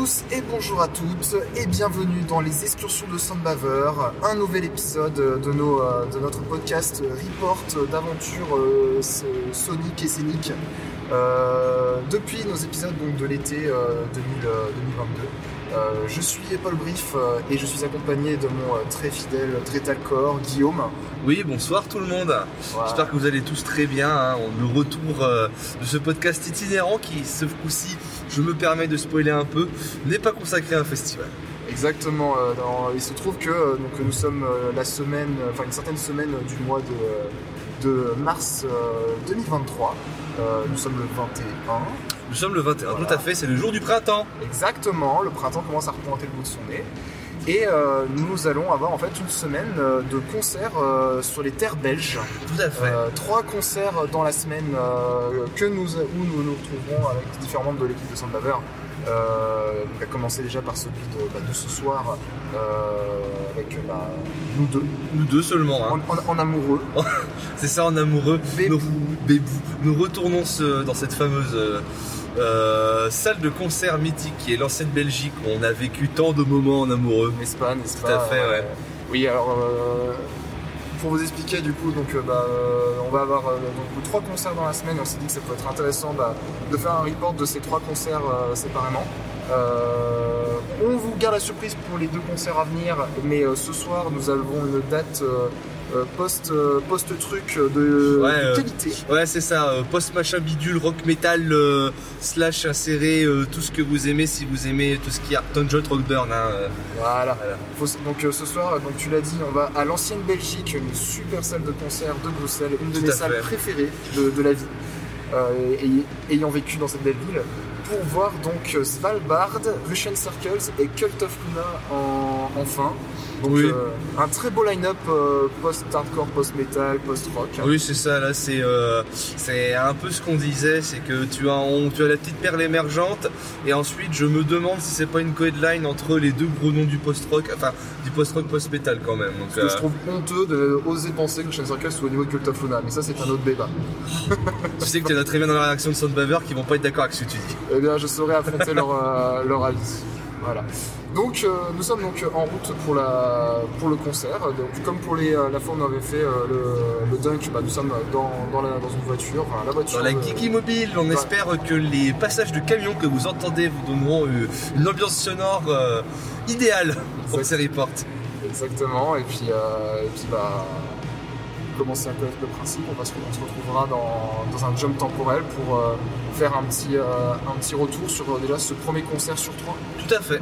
Et bonjour à toutes et bienvenue dans les excursions de Sandbaver, un nouvel épisode de, nos, euh, de notre podcast Report d'aventure euh, Sonic et Scénic depuis nos épisodes donc, de l'été 2022. je suis Paul Brief et je suis accompagné de mon très fidèle Trétalcor, Guillaume. Oui, bonsoir tout le monde. J'espère que vous allez tous très bien. Hein. Le retour de ce podcast itinérant qui, ce coup-ci, je me permets de spoiler un peu, n'est pas consacré à un festival. Exactement. Euh, il se trouve que euh, donc, nous sommes euh, la semaine, enfin une certaine semaine du mois de, de mars 2023. nous sommes le 21. Nous sommes le 21, tout à fait, c'est le jour du printemps. Exactement, le printemps commence à repointer le bout de son nez. Et euh, nous allons avoir en fait une semaine euh, de concerts euh, sur les terres belges. Tout à fait. trois concerts dans la semaine que nous, où nous nous retrouverons avec différents membres de l'équipe de Sandbaver. Euh, on va commencer déjà par celui de, bah, de ce soir avec bah, nous deux. Nous deux seulement. Hein. En, amoureux. C'est ça, en amoureux. Bébou. Nous, nous retournons dans cette fameuse euh, salle de concert mythique qui est l'ancienne Belgique où on a vécu tant de moments en amoureux. N'est-ce pas, n'est-ce pas Tout à fait, ouais. Oui, alors euh, pour vous expliquer euh, bah, on va avoir donc, trois concerts dans la semaine. On s'est dit que ça peut être intéressant bah, de faire un report de ces trois concerts séparément. On vous garde la surprise pour les deux concerts à venir, mais ce soir nous avons une date euh, post, euh, post truc de, qualité. ouais, c'est ça. Euh, post machin bidule, rock metal, slash inséré tout ce que vous aimez si vous aimez tout ce qui est Tonjot Rockburn. Hein, voilà. donc ce soir, donc tu l'as dit, on va à l'ancienne Belgique, une super salle de concert de Bruxelles, une de mes salles préférées de, la vie. ayant vécu dans cette belle ville, pour voir donc Svalbard, Russian Circles et Cult of Luna en, enfin. Donc oui. Euh, un très beau line-up euh, post-hardcore, post-metal, post-rock. Oui, c'est ça. Là, c'est euh, c'est un peu ce qu'on disait, c'est que tu as tu as la petite perle émergente, et ensuite je me demande si c'est pas une co-headline entre les deux gros noms du post-rock, enfin du post-rock, post-metal quand même. Donc, ce que je trouve honteux de oser penser que Chain Circle soit au niveau de Cult of Luna, mais ça c'est un autre débat. tu sais que tu es très bien dans la réaction de Soundbaver qui vont pas être d'accord avec ce que tu dis. Eh bien, je saurais affronter leur, leur avis. Voilà. Donc euh, nous sommes donc en route pour, la, pour le concert. Donc, comme pour les, euh, la fois où on avait fait euh, le, le, dunk, bah, nous sommes dans, dans, la, dans une voiture, la voiture. Dans la Geeky Mobile, on espère que les passages de camions que vous entendez vous donneront une ambiance sonore idéale pour ces reports. Exactement, et puis, et puis bah, commencer un peu avec le principe. On, va se, on se retrouvera dans, dans, un jump temporel pour euh, faire un petit, euh, un petit retour sur euh, déjà ce premier concert sur trois. Tout à fait.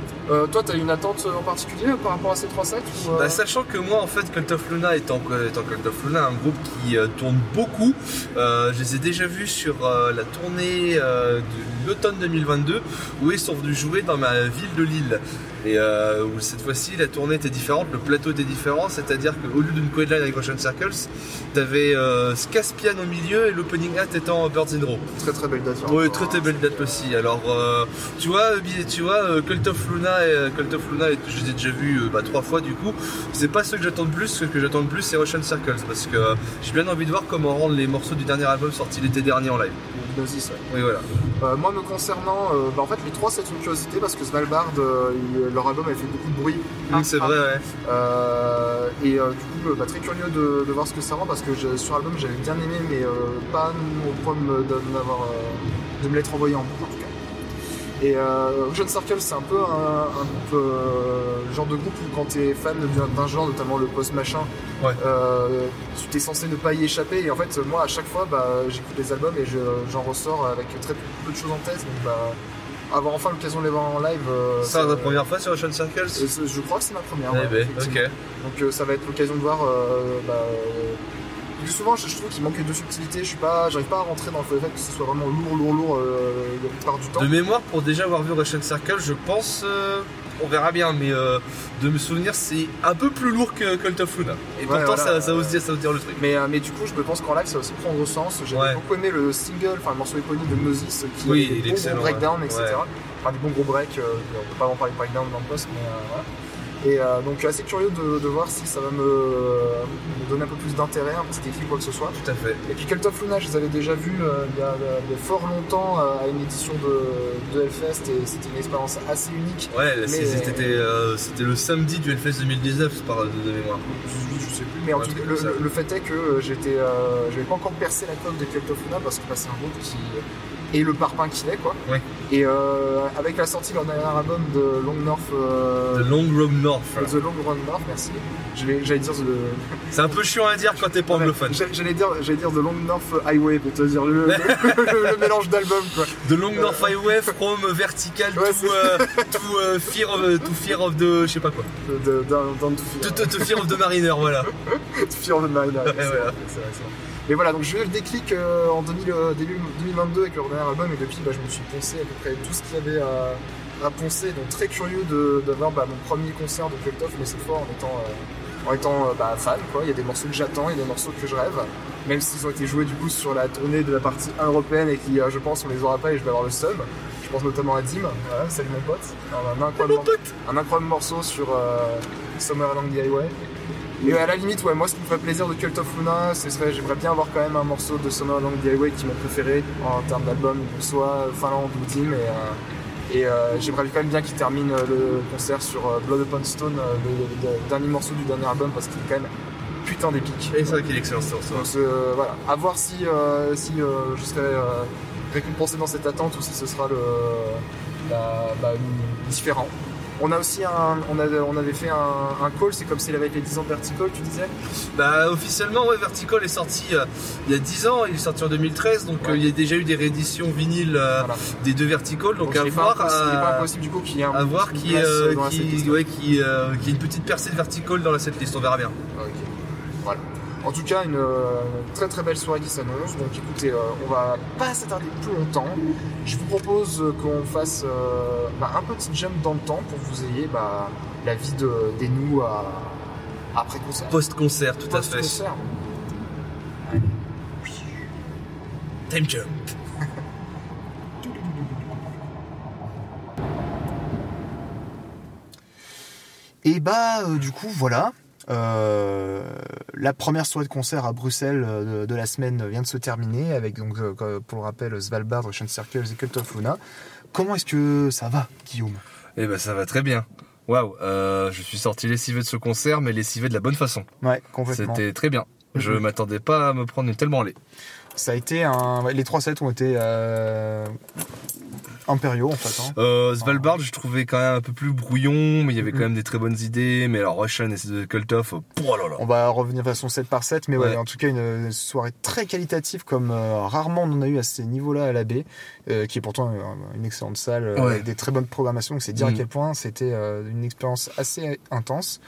toi, tu as une attente en particulier par rapport à ces trois sets bah, Sachant que moi, en fait, Cult of Luna étant, étant Cult of Luna, un groupe qui tourne beaucoup, je les ai déjà vus sur la tournée de l'automne 2022 où ils sont venus jouer dans ma ville de Lille. Et où cette fois-ci, la tournée était différente, le plateau était différent, c'est-à-dire qu'au lieu d'une co-headline avec Ocean Circles, T'avais euh, Caspian au milieu et l'opening act étant Birds in Row. Très très belle date. Hein. Oui, très très belle date aussi. Alors, euh, tu vois, tu vois, euh, Cult of Luna et Cult of Luna, je les ai déjà vus bah, trois fois du coup. C'est pas ce que j'attends de plus. Ce que j'attends de plus, c'est Ocean Circles parce que j'ai bien envie de voir comment rendre les morceaux du dernier album sorti l'été dernier en live. Oui, voilà. moi, me concernant, bah, en fait, les trois, c'est une curiosité parce que Svalbard, leur album avait fait beaucoup de bruit. c'est vrai, ouais. et du coup, bah, très curieux de, de voir ce que ça rend parce que sur l'album j'avais bien aimé mais euh, pas au point de, me, euh, de me l'être envoyé en boucle. Et euh, Ocean Circle c'est un peu un, un genre de groupe où quand t'es fan d'un genre, notamment le post-machin, tu t'es censé ne pas y échapper et en fait moi à chaque fois bah, j'écoute les albums et j'en ressors avec très peu de choses en tête donc bah, avoir enfin l'occasion de les voir en live. c'est la première fois sur Ocean Circle Je crois que c'est ma première. Eh ben, donc ça va être l'occasion de voir bah, plus souvent, je, trouve qu'il manque de subtilité. Je suis pas, j'arrive pas à rentrer dans le fait que ce soit vraiment lourd, lourd, lourd euh, la plupart du temps. De mémoire, pour déjà avoir vu Russian Circle, je pense, euh, on verra bien, mais euh, de me souvenir, c'est un peu plus lourd que Cult of Luna. Et pourtant, ça, ça, ose dire, ça ose dire le truc. Mais, mais du coup, je pense qu'en live, ça va aussi prendre sens. J'ai beaucoup aimé le single, enfin le morceau éponyme de Gnosis, qui oui, a des bons breakdown, etc. Enfin, des bons gros breaks. on peut pas en parler de breakdown dans le post, mais voilà. Et euh, donc assez curieux de, de voir si ça va me, me d'intérêt, un petit déclic, quoi que ce soit. Tout à fait. Et puis Cult of Luna, je les avais déjà vus euh, il, y a, il y a fort longtemps euh, à une édition de, de Hellfest et c'était une expérience assez unique. Ouais, c'était euh, c'était le samedi du Hellfest 2019 par de, mémoire. Je, je sais plus, mais en tout cas, le, fait est que euh, j'étais, euh, j'avais pas encore percé la coque de Cult of Luna parce que bah, c'est un groupe qui est le parpaing qu'il est, quoi. Ouais. Et euh, avec la sortie de leur dernier album de Long North, euh, The Long Road North. The Long Run North, merci. J'allais dire The, C'est un peu chiant à dire quand t'es pas anglophone. J'a- J'allais dire, dire The Long North Highway pour te dire le, le- le- le mélange d'albums. The Long North Highway, From Vertical Ouais, to, euh, to, euh, fear of, to Fear of the. je sais pas quoi. De, de, to To, Fear. to- to Fear of the Mariner, voilà. To Fear of the Mariner. Ouais, c'est voilà. vrai, c'est vrai, Et voilà, donc j'ai eu le déclic euh, en 2000, euh, début 2022 avec leur dernier album et depuis bah, je me suis poncé à peu près tout ce qu'il y avait à, à poncer. Donc très curieux d'avoir bah, mon premier concert de Cult of, mais cette fois en étant, euh, en étant bah, fan. Quoi. Il y a des morceaux que j'attends, il y a des morceaux que je rêve. Même s'ils ont été joués du coup sur la tournée de la partie 1 européenne et qui je pense on les aura pas et je vais avoir le seum. Je pense notamment à Dim, voilà, salut mon pote. Un, incroyable, un incroyable morceau sur Summer Along the Highway. Et à la limite, ouais, moi ce qui me ferait plaisir de Cult of Luna, ce serait, j'aimerais bien avoir quand même un morceau de Summer Along the Highway qui est mon préféré en termes d'album, soit Finland ou Dim. Et, euh, et euh, j'aimerais quand même bien qu'il termine euh, le concert sur Blood Upon Stone, le, le dernier morceau du dernier album, parce qu'il est quand même putain d'épique. Et c'est vrai qu'il est excellent ce morceau. Donc euh, voilà, à voir si, euh, si je serai euh, récompensé dans cette attente ou si ce sera le, la- bah, différent. On a aussi un, on, avait, on avait fait un, un call, c'est comme s'il avait été 10 ans de Vertical, tu disais? Bah officiellement ouais Vertical est sorti euh, il y a 10 ans, il est sorti en 2013 donc Ouais. euh, il y a déjà eu des rééditions vinyles euh, Voilà. des deux Vertical donc, il à pas voir impossible- pas impossible du coup qu'il y ait un à voir qui, qui, ouais, qui, qui une petite percée de Vertical dans la setlist, on verra bien. Voilà. En tout cas, une, euh, très très belle soirée qui s'annonce. Donc écoutez, euh, on va pas s'attarder plus longtemps. Je vous propose euh, qu'on fasse euh, bah, un petit jump dans le temps pour que vous ayez bah, la vie de, des nous à, après concert. Post-concert tout à fait. Post-concert. Time jump. Et bah euh, du coup voilà. Euh, la première soirée de concert à Bruxelles euh, de, de la semaine vient de se terminer avec donc euh, pour le rappel Svalbard, Ocean Circles et Cult of Luna. Comment est-ce que ça va, Guillaume? Eh ben ça va très bien. Waouh, je suis sorti lessivé de ce concert mais lessivé de la bonne façon. Ouais, complètement. C'était très bien. Je Mhm. m'attendais pas à me prendre une telle branlée. Ça a été un. Les trois sets ont été euh, impériaux en fait. hein. Euh, Svalbard, je trouvais quand même un peu plus brouillon, mais il y avait quand même des très bonnes idées. Mais alors Russian et The Cult of, oh, là là. On va revenir façon 7 par 7, mais ouais, Ouais. en tout cas une soirée très qualitative comme euh, rarement on en a eu à ces niveaux-là à la baie, euh, qui est pourtant une excellente salle Ouais. avec des très bonnes programmations. Donc c'est dire à Mhm. quel point c'était une expérience assez intense.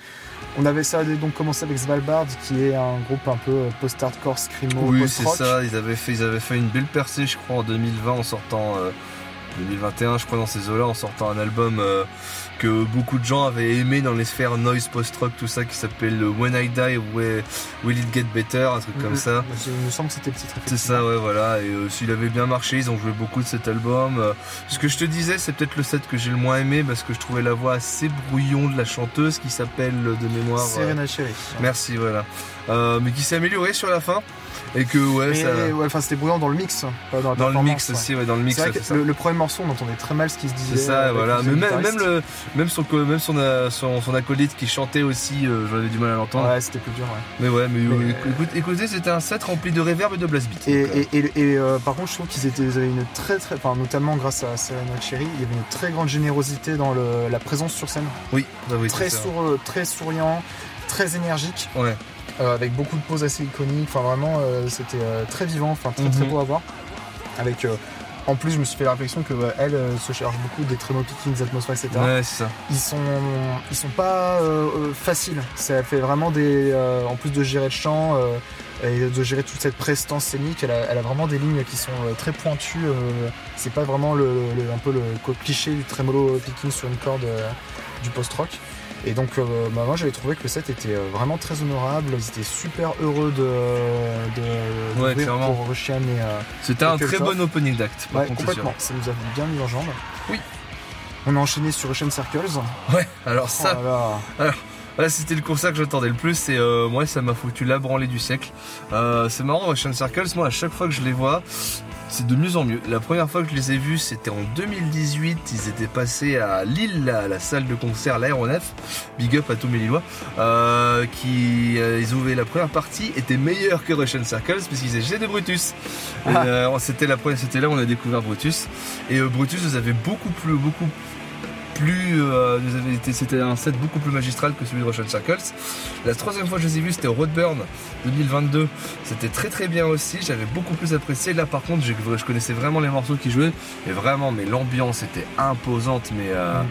On avait ça donc commencé avec Svalbard, qui est un groupe un peu post-hardcore, screamo, Oui, c'est post-rock. ça. Ils avaient fait, ils avaient fait une belle percée, je crois, en 2020 en sortant. Euh, 2021, je crois, dans ces eaux-là, en sortant un album euh, que beaucoup de gens avaient aimé dans les sphères noise post-rock, tout ça, qui s'appelle When I Die, Will Will It Get Better, un truc comme Mhm. ça. Il me semble que c'était le titre. C'est ça, ouais, voilà. Et euh, s'il avait bien marché, ils ont joué beaucoup de cet album. Euh, ce que je te disais, c'est peut-être le set que j'ai le moins aimé parce que je trouvais la voix assez brouillon de la chanteuse qui s'appelle euh, de mémoire. Serena Cherry. Merci, voilà. Euh, mais qui s'est amélioré sur la fin. Et que, ouais, Mais ça. ouais, enfin, c'était brillant dans le mix, pas dans la Dans le mix ouais. aussi, ouais, dans le mix, vrai que ça. le, le premier morceau, on entendait très mal ce qui se disait. C'est ça, voilà. Mais même, le, même, son, même son, son, son acolyte qui chantait aussi, euh, j'avais du mal à l'entendre. Ouais, c'était plus dur, ouais. Mais ouais, mais, Mais- écoute, écoutez, c'était un set rempli de reverb et de blast beat. Et, euh, et, et, et, euh, par contre, je trouve qu'ils étaient, ils avaient une très très, enfin notamment grâce à Serena Cherry, il y avait une très grande générosité dans le, la présence sur scène. oui, bah oui, très, sour- très souriant, très énergique, Ouais. euh, avec beaucoup de poses assez iconiques. Enfin vraiment, c'était très vivant, enfin très très Mhm. beau à voir. Avec, en plus, je me suis fait la réflexion que euh, elle euh, se charge beaucoup des trémolo pickings, des atmosphères, etc. Ouais, c'est ça. Ils sont, ils sont pas euh, faciles. Ça fait vraiment des, euh, en plus de gérer le chant euh, et de gérer toute cette prestance scénique, elle a, elle a vraiment des lignes qui sont très pointues. euh, c'est pas vraiment le, le- un peu le cliché du tremolo picking sur une corde du post-rock. Et donc, euh, bah, moi, j'avais trouvé que le set était euh, vraiment très honorable. Ils étaient super heureux de, de Ouais, d'ouvrir clairement. pour Russian et euh, C'était un très bon opening d'act, par ouais, complètement. Ça nous a bien mis en jambe. Oui. On a enchaîné sur Ocean Circles. Ouais, alors ça, Oh là là. Là, c'était le concert que j'attendais le plus et euh, moi ça m'a foutu la branlée du siècle. Euh, c'est marrant, Ocean Circles, moi à chaque fois que je les vois, c'est de mieux en mieux. La première fois que je les ai vus, c'était en 2018. Ils étaient passés à Lille, à la salle de concert, l'aéronef. Big up à tous mes Lillois. Euh, qui, euh, ils ouvraient la première partie, était meilleur que Russian Circles puisqu'ils étaient de Brutus. Ah. euh, c'était la première, c'était là où on a découvert Brutus. Et Brutus nous avait beaucoup plus, beaucoup plus, euh, c'était un set beaucoup plus magistral que celui de Russian Circles. La troisième fois que je les ai vus, c'était au Roadburn 2022. C'était très très bien aussi. J'avais beaucoup plus apprécié. Là, par contre, je connaissais vraiment les morceaux qui jouaient. Et vraiment, mais l'ambiance était imposante. Mais euh,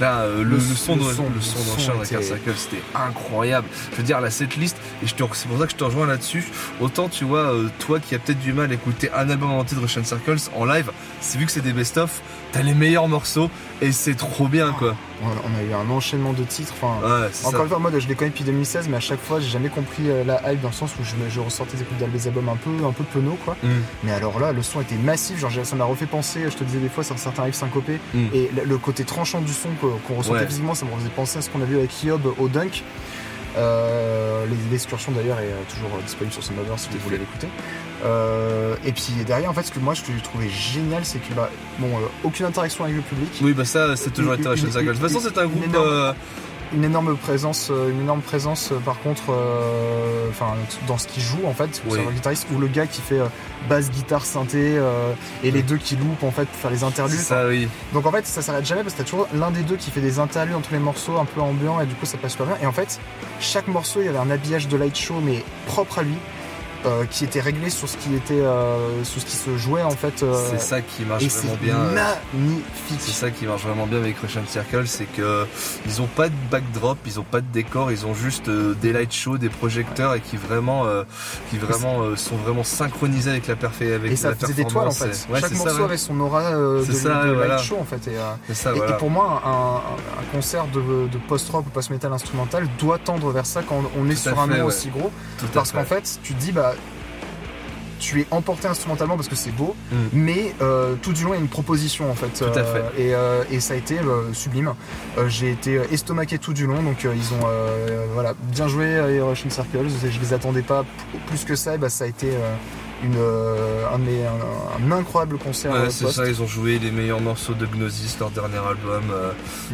là, euh, le, son- de le son- le le son de son Russian était- Circle, c'était incroyable. Je veux dire, la setlist, et c'est pour ça que je te rejoins là-dessus. Autant, tu vois, toi qui as peut-être du mal à écouter un album entier de Russian Circles en live, c'est vu que c'est des best-of, t'as les meilleurs morceaux et c'est trop bien, quoi. On a eu un enchaînement de titres. Enfin, Ouais, c'est Encore une fois, moi je les connais depuis 2016, mais à chaque fois j'ai jamais compris euh, la hype dans le sens où je, je ressortais des, coups des albums un peu, un peu penauds quoi. Mm. Mais alors là, le son était massif, genre ça m'a refait penser, je te disais des fois sur certains riffs syncopés, Mm. et le, côté tranchant du son qu'on ressentait Ouais. physiquement, ça me faisait penser à ce qu'on a vu avec Hiob au Dunk. Euh, L'excursion d'ailleurs est euh, toujours euh, disponible sur Soundhover si vous voulez l'écouter. Euh, et puis derrière, en fait, ce que moi je trouvais génial, c'est que bah, bon, euh, aucune interaction avec le public. Oui, bah ça, c'est toujours Circle. De toute façon, c'est un groupe. énorme- une énorme présence, euh, une énorme présence euh, par contre, euh, enfin dans ce qu'il joue en fait, Oui. un guitariste ou le gars qui fait euh, basse, guitare, synthé euh, et les deux qui loupent en fait pour faire les interludes. ça, oui. Donc en fait ça s'arrête jamais parce que t'as toujours l'un des deux qui fait des interludes entre les morceaux un peu ambiants et du coup ça passe super bien. Et en fait chaque morceau il y avait un habillage de light show mais propre à lui. Euh, qui était réglé sur ce qui était euh, sur ce qui se jouait en fait euh, C'est ça qui marche et vraiment bien. magnifique C'est ça qui marche vraiment bien avec Russian Circle, c'est que ils ont pas de backdrop, ils ont pas de décor, ils ont juste des light shows, des projecteurs et qui vraiment, qui vraiment sont vraiment synchronisés avec la parfait, avec et ça la faisait des toiles en fait. Ouais, Chaque morceau ça, ouais. avait son aura de, ça, de ouais, voilà. light show en fait. Et, C'est ça, Et, voilà. et pour moi, un, un- un concert de, de post-rock ou post-metal instrumental doit tendre vers ça quand on est Tout sur un fait, nom aussi gros. Tout Parce qu'en fait, tu te dis, bah, tu es emporté instrumentalement parce que c'est beau, Mm. mais euh, tout du long, il y a une proposition en fait. Tout à fait. Et, euh, et ça a été euh, sublime. Euh, J'ai été estomaqué tout du long, donc euh, ils ont euh, voilà, bien joué euh, Russian Circles. Je les attendais pas plus que ça, et bah, ça a été euh, une, euh, un, incroyable concert. Ouais, euh, c'est ça, ils ont joué les meilleurs morceaux de Gnosis, leur dernier album. Euh,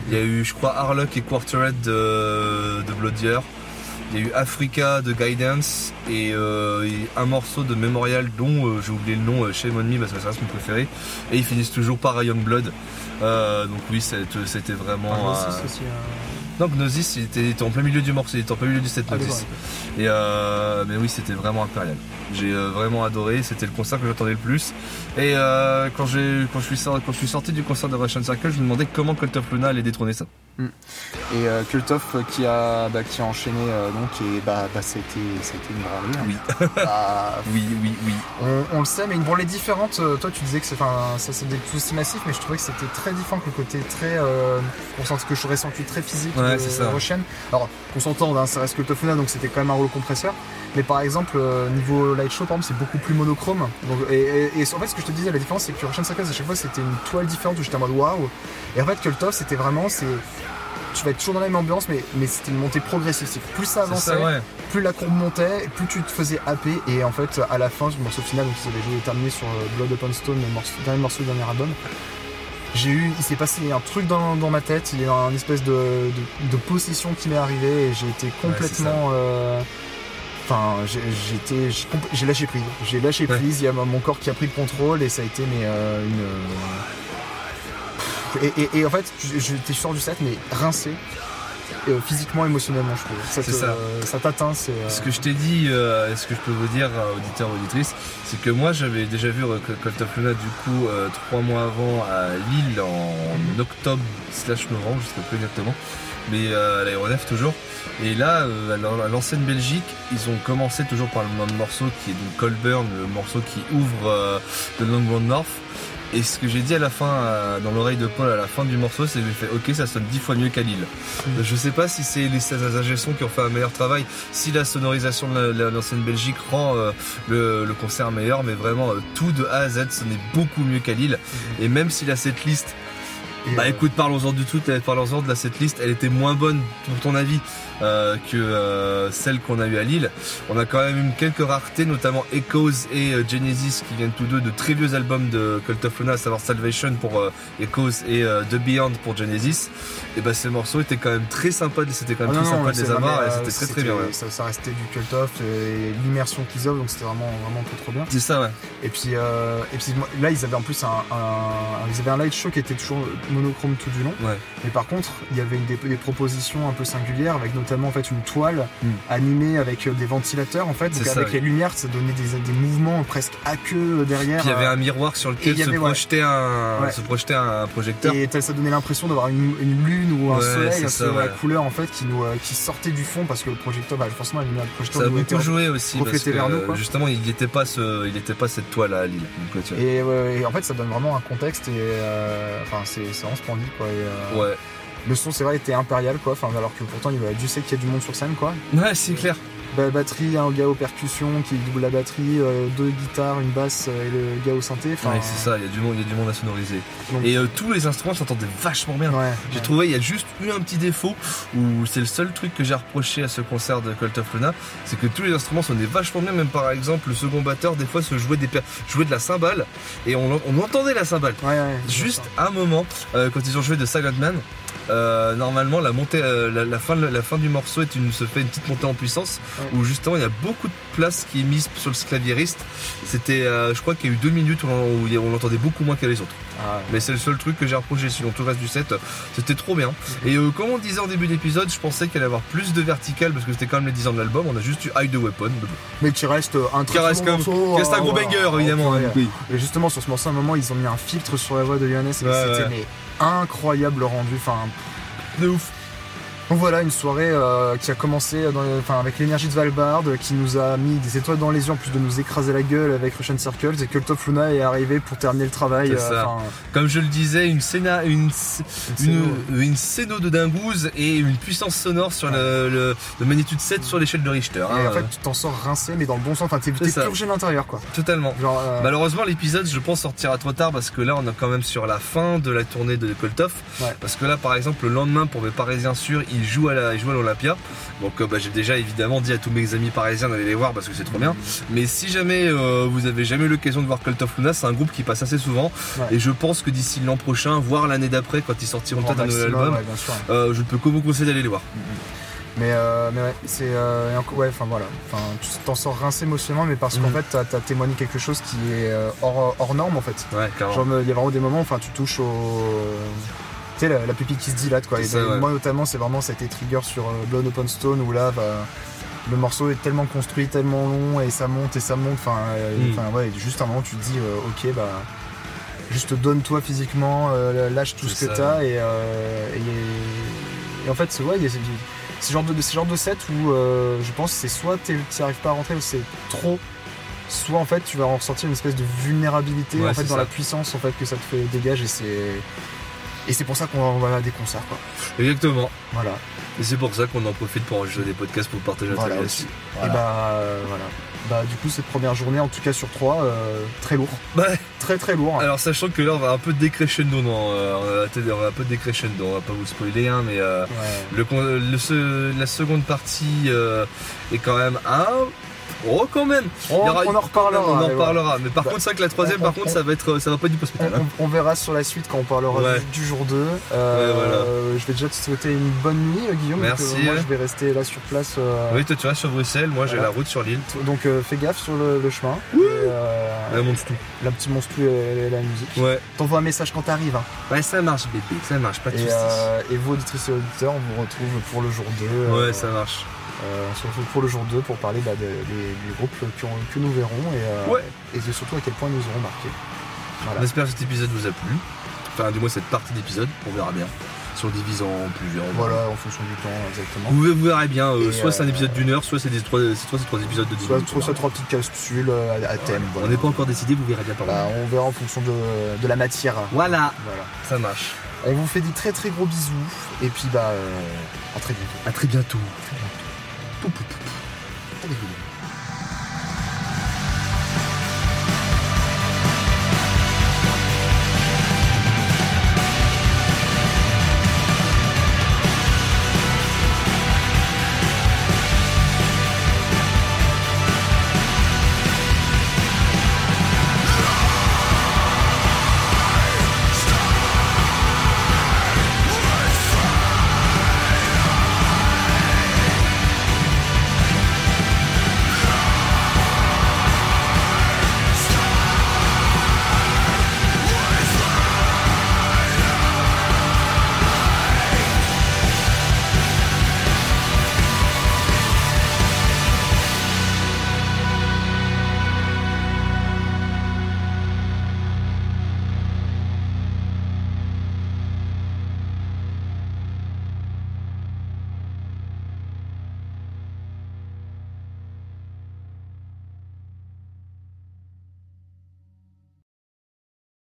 Il y a eu, je crois, Harlock et Quartered de, de Bloodier. Il y a eu Africa de Guidance et, euh, et un morceau de Memorial dont euh, j'ai oublié le nom, euh, Shame on Me parce que ça reste mon préféré. Et ils finissent toujours par Young Blood. Donc oui, c'est- c'était vraiment... Ah, Gnosis aussi, euh, Non, Gnosis, il était, il était en plein milieu du morceau, il était en plein milieu du set ah, Gnosis. Et mais oui, c'était vraiment impérial. J'ai vraiment adoré. C'était le concert que j'attendais le plus. Et quand je suis sorti, quand je suis sorti du concert de Russian Circle, je me demandais comment Cult of Luna allait détrôner ça. Et euh, Kultov euh, qui a bah, qui a enchaîné euh, donc et bah, bah ça a été ça a été une branlée. hein. Oui. Bah, Oui, oui, oui. on, on le sait, mais une branlée différente. Euh, Toi, tu disais que c'est enfin ça c'est des massif, mais je trouvais que c'était très différent que le côté très on sent que je ressenti très physique Ouais, de c'est ça. Alors qu'on s'entende, hein, ça reste Luna, donc c'était quand même un rouleau compresseur. Mais par exemple, niveau light show, par exemple, c'est beaucoup plus monochrome. Donc, et, et- et en fait, ce que je te disais, la différence, c'est que Russian Circles, à chaque fois, c'était une toile différente où j'étais en mode waouh. Et en fait, Cult of, c'était vraiment, c'est tu vas être toujours dans la même ambiance, mais, mais c'était une montée progressive. Plus ça avançait, ça, ouais. plus la courbe montait, plus tu te faisais happer. Et en fait, à la fin, le morceau final, donc ils avaient joué terminé sur euh, Blood Upon Stone, le morceau, dernier morceau du dernier album. J'ai eu, il s'est passé un truc dans, dans ma tête, il y a un espèce de, de, de possession qui m'est arrivée et j'ai été complètement. euh, Enfin, j'ai j'étais- lâché prise. J'ai lâché prise, il y a mon corps qui a pris le contrôle et ça a été mais, euh, une. Et, et- et en fait, je- j'étais sort du set, mais rincé, euh, physiquement, émotionnellement, je trouve. Ça C'est te- ça. euh, ça t'atteint, c'est. euh, Ce que je t'ai dit, ce que je peux vous dire, auditeurs, auditrices, c'est que moi j'avais déjà vu Cult of Luna du coup trois mois avant à Lille en octobre slash novembre, je sais plus exactement, mais à l'aéronef toujours. Et là, à l'an- à l'ancienne Belgique, ils ont commencé toujours par le même morceau qui est donc Colburn, le morceau qui ouvre The Long Road North. Et ce que j'ai dit à la fin, euh, dans l'oreille de Paul à la fin du morceau, c'est que j'ai fait OK, ça sonne dix fois mieux qu'à Lille. Je sais pas si c'est les 16 ingé qui ont fait un meilleur travail, si la sonorisation de la- la- l'ancienne Belgique rend euh, le, le concert meilleur, mais vraiment euh, tout de A à Z sonnait beaucoup mieux qu'à Lille. Et même si la setlist Et, Bah écoute, parlons-en du tout, euh, parlons-en de la setlist. Elle était moins bonne, pour ton avis, euh, que euh, celle qu'on a eue à Lille. On a quand même eu quelques raretés, notamment Echoes et euh, Genesis, qui viennent tous deux de très vieux albums de Cult of Luna, à savoir Salvation pour Echoes et The Beyond pour Genesis. Et bah ces morceaux étaient quand même très sympas, c'était quand ah même très non, sympa de c'est- les avoir, et c'était très très bien. ouais. Ça, ça restait du cult off et l'immersion qu'ils offrent, donc c'était vraiment, vraiment trop, trop bien. C'est ça, ouais. Et puis, euh, et puis là, ils avaient en plus un, un- ils avaient un light show qui était toujours monochrome tout du long. Ouais. Mais par contre, il y avait des, des propositions un peu singulières avec notamment en fait une toile Mm. animée avec euh, des ventilateurs en fait. Donc ça, avec oui. les lumières, ça donnait des, des mouvements presque aqueux derrière. Puis il y avait euh, un miroir sur lequel se avait, ouais. projetait un, Ouais. se projetait un projecteur. Et ça donnait l'impression d'avoir une, une lune ou un soleil ça, la couleur en fait qui nous euh, qui sortait du fond parce que le projecteur, bah, forcément la lumière du projecteur Ça a beaucoup joué aussi parce reflété que vers nous, quoi. justement il n'était pas ce, il était pas cette toile à Lille. Donc, tu vois. Et, en fait ça donne vraiment un contexte et euh, c'est quoi. Et, euh, Ouais. Le son c'est vrai était impérial quoi, enfin alors que pourtant il y a Dieu sait qu'il y a du monde sur scène quoi. Ouais, c'est clair. Bah, batterie, un gars aux percussions qui double la batterie, euh, deux guitares, une basse euh, et le gars au synthé. Ouais, c'est ça. Il y a du monde, il y a du monde à sonoriser. Donc- Et euh, tous les instruments s'entendaient vachement bien. Ouais. J'ai ouais. trouvé, il y a juste eu un petit défaut où c'est le seul truc que j'ai reproché à ce concert de Cult of Luna, c'est que tous les instruments sonnaient vachement bien. Même par exemple, le second batteur des fois se jouait des jouait de la cymbale et on, on entendait la cymbale. Juste un moment, euh, quand ils ont joué de Silent Man, euh, normalement la montée, euh, la, la fin, la fin du morceau est une, se fait une petite montée en puissance Ouais. où justement il y a beaucoup de place qui est mise sur le claviériste. C'était, euh, je crois qu'il y a eu deux minutes où on, où l'entendait beaucoup moins qu'à les autres. Ah, Mais c'est le seul truc que j'ai reproché. Sinon tout le reste du set, euh, c'était trop bien. Et euh, comme on disait en début d'épisode, je pensais qu'il allait avoir plus de vertical parce que c'était quand même les 10 ans de l'album. On a juste eu Hide the Weapon. Mais qui reste un très Qui reste bon morceau, reste un euh, gros voilà. banger évidemment. Ouais. oui. Et justement sur ce morceau, à un moment, ils ont mis un filtre sur la voix de Johannes et c'était incroyable le rendu. Enfin, De ouf. Donc voilà, une soirée euh, qui a commencé dans les- enfin, avec l'énergie de Svalbard, euh, qui nous a mis des étoiles dans les yeux en plus de nous écraser la gueule avec Russian Circles, et Cult of Luna est arrivé pour terminer le travail. Ça. enfin, Comme je le disais, une scéna, une, une une, scéno. une scéno de dingouze et une puissance sonore sur le, le- de magnitude 7 sur l'échelle de Richter. et hein, en fait, tu t'en sors rincé, mais dans le bon sens. Enfin, t'es purgé de l'intérieur, quoi. euh, totalement. Genre, euh, Malheureusement, l'épisode, je pense, sortira trop tard parce que là, on est quand même sur la fin de la tournée de Coltoff. Ouais. Parce que là, par exemple, le lendemain, pour mes Parisiens sûrs, ils jouent à la, ils jouent à l'Olympia. Donc, euh, bah, j'ai déjà évidemment dit à tous mes amis parisiens d'aller les voir parce que c'est trop bien. Mais si jamais euh, vous avez jamais eu l'occasion de voir Cult of Luna, c'est un groupe qui passe assez souvent. Ouais. Et je pense que d'ici l'an prochain, voire l'année d'après, quand ils sortiront peut-être un nouvel album, ouais, euh, je ne peux que vous conseiller d'aller les voir. Mais, euh, mais ouais, c'est. euh, ouais, enfin voilà. Enfin, tu t'en sors rincé émotionnellement, mais parce qu'en Mhm. fait, t'as as témoigné quelque chose qui est hors, hors norme, en fait. Ouais, carrément. Genre, il y a vraiment des moments, enfin, tu touches au. Tu sais, la, la pupille qui se dilate, quoi. Et C'est ça, ouais. Moi, notamment, c'est vraiment, ça a été trigger sur euh, Blood Open Stone, où là, bah, le morceau est tellement construit, tellement long, et ça monte et ça monte. Enfin, enfin, ouais, juste un moment, tu te dis, euh, ok, bah. Juste donne-toi physiquement, euh, lâche tout ce que t'as, et, euh, et, et en fait, c'est ouais, ce- genre de, ce genre de set où euh, je pense que c'est soit t'y arrives pas à rentrer ou c'est trop, soit en fait tu vas en ressentir une espèce de vulnérabilité Ouais, en fait dans ça. la puissance en fait que ça te fait dégage et c'est et c'est pour ça qu'on va à des concerts quoi. Exactement. Voilà. Et c'est pour ça qu'on en profite pour enregistrer des podcasts pour partager notre Voilà aussi. Et bah euh, voilà. Bah du coup cette première journée en tout cas sur trois euh, très lourd, Bah, très très lourd. alors sachant que là on va un peu décrescendo, non, euh, on, va, on va un peu décrescendo, on va pas vous spoiler, hein, mais euh, Ouais. le, le la seconde partie euh, est quand même un. Oh quand même On, on en reparlera. On en reparlera, mais par Bah, contre c'est vrai que la troisième par on- contre ça va être ça va pas être du hein. on- on verra sur la suite quand on parlera Ouais. du, du jour 2. Euh, Ouais, voilà. Je vais déjà te souhaiter une bonne nuit, euh, Guillaume. Merci, moi, je vais rester là sur place. euh, Oui toi tu restes sur Bruxelles, moi j'ai Voilà. la route sur l'île. Donc euh, fais gaffe sur le, le chemin. Et, monte tout. la petite monstre et la musique. Ouais. T'envoies un message quand t'arrives. Hein. Ouais ça marche bébé, ça marche, pas de Et, euh, et vous, auditrices et auditeurs, on vous retrouve pour le jour 2. euh, Ouais ça marche. euh, on se retrouve pour le jour 2 pour parler bah, des, groupes que nous verrons et, Ouais. et surtout à quel point ils nous auront marqué. Voilà. On espère que cet épisode vous a plu. Enfin du moins cette partie d'épisode, on verra bien. Si on divise en plusieurs. Voilà, en fonction du temps, exactement. Vous, vous verrez bien, euh, soit c'est un euh, épisode d'une heure, soit c'est des trois, c'est soit c'est trois épisodes de 10 Soit, minutes. soit, trois petites capsules euh, à, à thème. On n'est pas encore décidé, vous verrez bien par Bah, là. on verra en fonction de, de la matière. Voilà, Voilà. ça marche. On vous fait des très très gros bisous et puis bah euh, à très bientôt. À très bientôt. Allez, Guillaume.